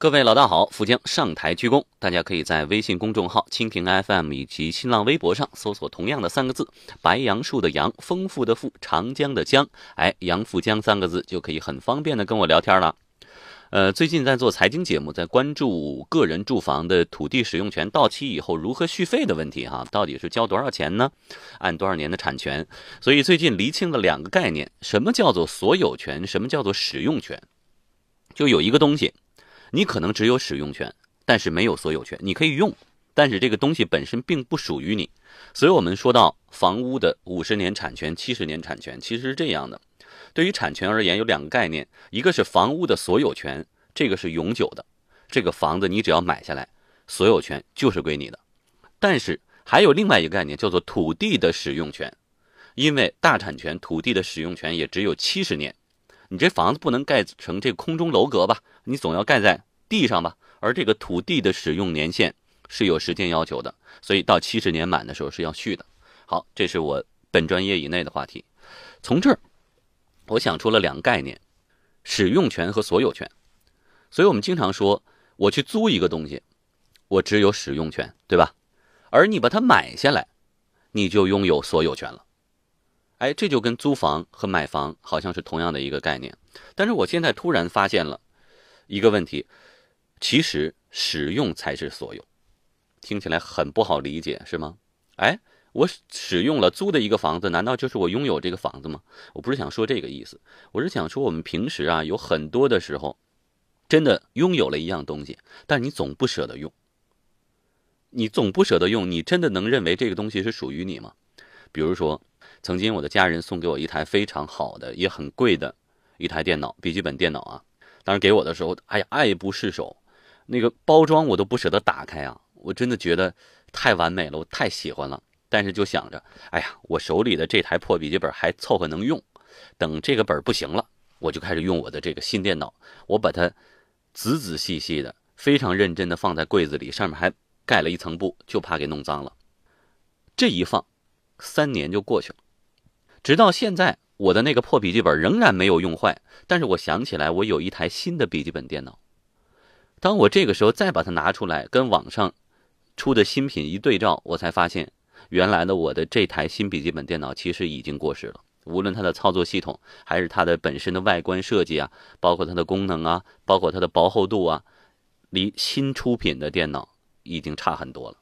各位老大好，富江上台鞠躬。大家可以在微信公众号、蜻蜓 FM 以及新浪微博上搜索同样的三个字“白杨树的杨，丰富的富，长江的江”，哎，杨富江三个字就可以很方便的跟我聊天了。呃，最近在做财经节目，在关注个人住房的土地使用权到期以后如何续费的问题哈，到底是交多少钱呢？按多少年的产权？所以最近厘清了两个概念：什么叫做所有权？什么叫做使用权？就有一个东西。你可能只有使用权，但是没有所有权。你可以用，但是这个东西本身并不属于你。所以，我们说到房屋的五十年产权、七十年产权，其实是这样的。对于产权而言，有两个概念：一个是房屋的所有权，这个是永久的，这个房子你只要买下来，所有权就是归你的。但是还有另外一个概念，叫做土地的使用权，因为大产权土地的使用权也只有七十年。你这房子不能盖成这空中楼阁吧？你总要盖在地上吧？而这个土地的使用年限是有时间要求的，所以到七十年满的时候是要续的。好，这是我本专业以内的话题。从这儿，我想出了两个概念：使用权和所有权。所以我们经常说，我去租一个东西，我只有使用权，对吧？而你把它买下来，你就拥有所有权了。哎，这就跟租房和买房好像是同样的一个概念，但是我现在突然发现了一个问题，其实使用才是所有，听起来很不好理解，是吗？哎，我使用了租的一个房子，难道就是我拥有这个房子吗？我不是想说这个意思，我是想说我们平时啊，有很多的时候，真的拥有了一样东西，但你总不舍得用，你总不舍得用，你真的能认为这个东西是属于你吗？比如说。曾经我的家人送给我一台非常好的也很贵的一台电脑，笔记本电脑啊。当时给我的时候，哎呀，爱不释手，那个包装我都不舍得打开啊。我真的觉得太完美了，我太喜欢了。但是就想着，哎呀，我手里的这台破笔记本还凑合能用，等这个本不行了，我就开始用我的这个新电脑。我把它仔仔细细的、非常认真的放在柜子里，上面还盖了一层布，就怕给弄脏了。这一放，三年就过去了。直到现在，我的那个破笔记本仍然没有用坏。但是我想起来，我有一台新的笔记本电脑。当我这个时候再把它拿出来，跟网上出的新品一对照，我才发现，原来的我的这台新笔记本电脑其实已经过时了。无论它的操作系统，还是它的本身的外观设计啊，包括它的功能啊，包括它的薄厚度啊，离新出品的电脑已经差很多了。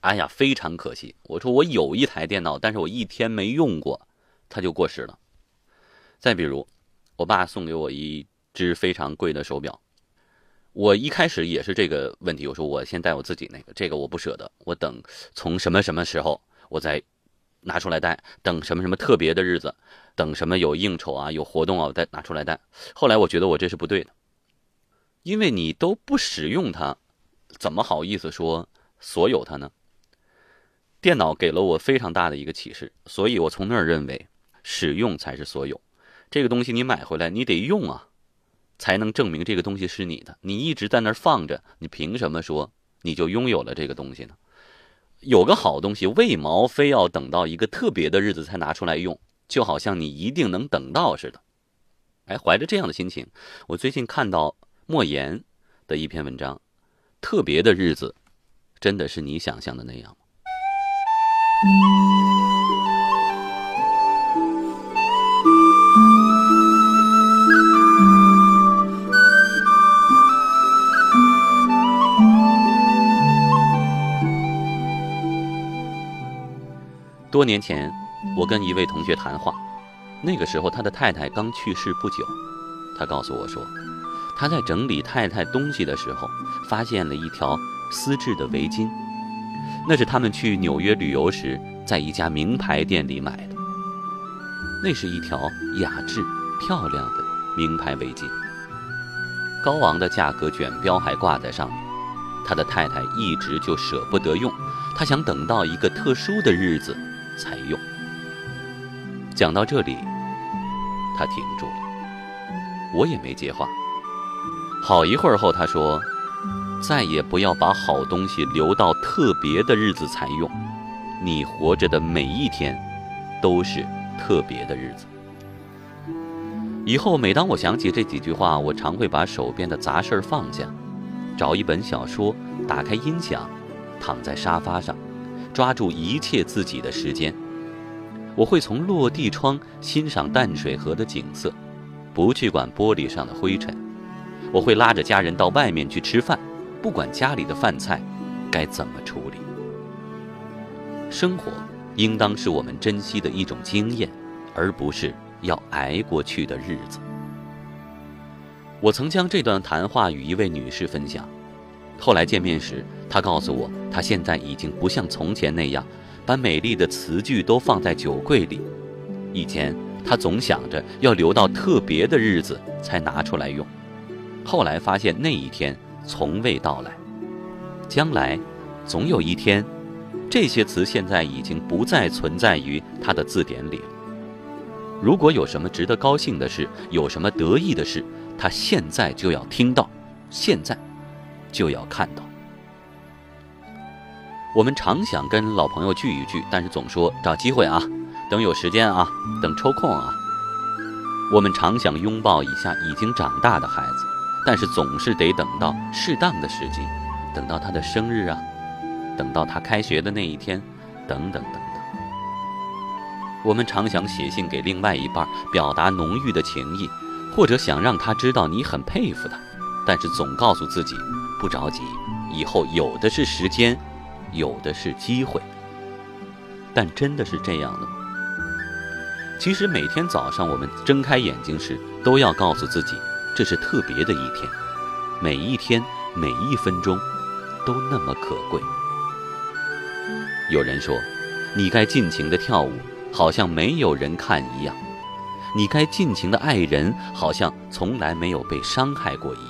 哎呀，非常可惜！我说我有一台电脑，但是我一天没用过，它就过时了。再比如，我爸送给我一只非常贵的手表，我一开始也是这个问题，我说我先戴我自己那个，这个我不舍得，我等从什么什么时候我再拿出来戴，等什么什么特别的日子，等什么有应酬啊、有活动啊，我再拿出来戴。后来我觉得我这是不对的，因为你都不使用它，怎么好意思说所有它呢？电脑给了我非常大的一个启示，所以我从那儿认为，使用才是所有。这个东西你买回来，你得用啊，才能证明这个东西是你的。你一直在那儿放着，你凭什么说你就拥有了这个东西呢？有个好东西，为毛非要等到一个特别的日子才拿出来用？就好像你一定能等到似的。哎，怀着这样的心情，我最近看到莫言的一篇文章，特别的日子，真的是你想象的那样吗。多年前，我跟一位同学谈话，那个时候他的太太刚去世不久。他告诉我说，他在整理太太东西的时候，发现了一条丝质的围巾。那是他们去纽约旅游时，在一家名牌店里买的。那是一条雅致、漂亮的名牌围巾，高昂的价格卷标还挂在上面。他的太太一直就舍不得用，他想等到一个特殊的日子才用。讲到这里，他停住了，我也没接话。好一会儿后，他说。再也不要把好东西留到特别的日子才用，你活着的每一天都是特别的日子。以后每当我想起这几句话，我常会把手边的杂事儿放下，找一本小说，打开音响，躺在沙发上，抓住一切自己的时间。我会从落地窗欣赏淡水河的景色，不去管玻璃上的灰尘。我会拉着家人到外面去吃饭，不管家里的饭菜该怎么处理。生活应当是我们珍惜的一种经验，而不是。要挨过去的日子。我曾将这段谈话与一位女士分享，后来见面时，他告诉我，他现在已经不像从前那样，把美丽的词句都放在酒柜里。以前他总想着要留到特别的日子才拿出来用，后来发现那一天从未到来。将来，总有一天，这些词现在已经不再存在于他的字典里了。如果有什么值得高兴的事，有什么得意的事，他现在就要听到，现在就要看到。我们常想跟老朋友聚一聚，但是总说找机会啊，等有时间啊，等抽空啊。我们常想拥抱一下已经长大的孩子，但是总是得等到适当的时机，等到他的生日啊，等到他开学的那一天，等等等等。我们常想写信给另外一半，表达浓郁的情谊，或者想让他知道你很佩服他，但是总告诉自己不着急，以后有的是时间，有的是机会。但真的是这样的吗？其实每天早上我们睁开眼睛时，都要告诉自己，这是特别的一天，每一天每一分钟都那么可贵。有人说，你该尽情的跳舞。好像没有人看一样，你该尽情的爱人，好像从来没有被伤害过一样。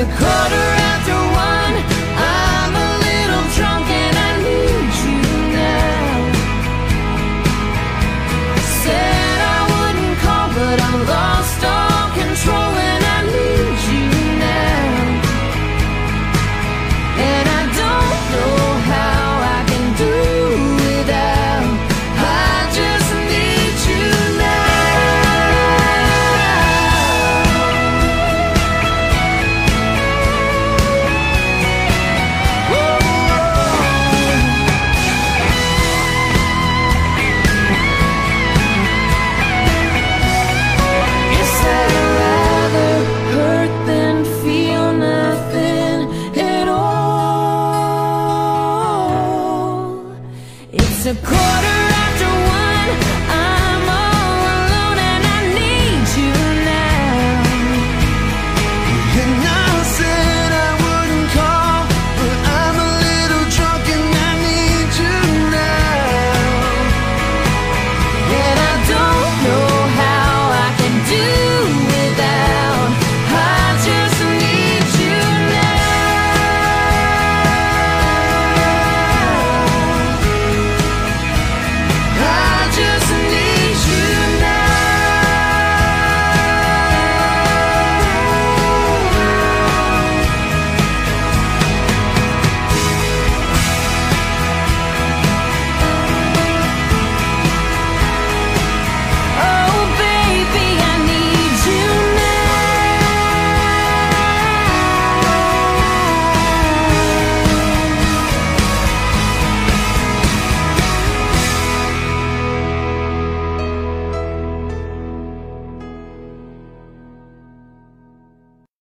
a quarter a quarter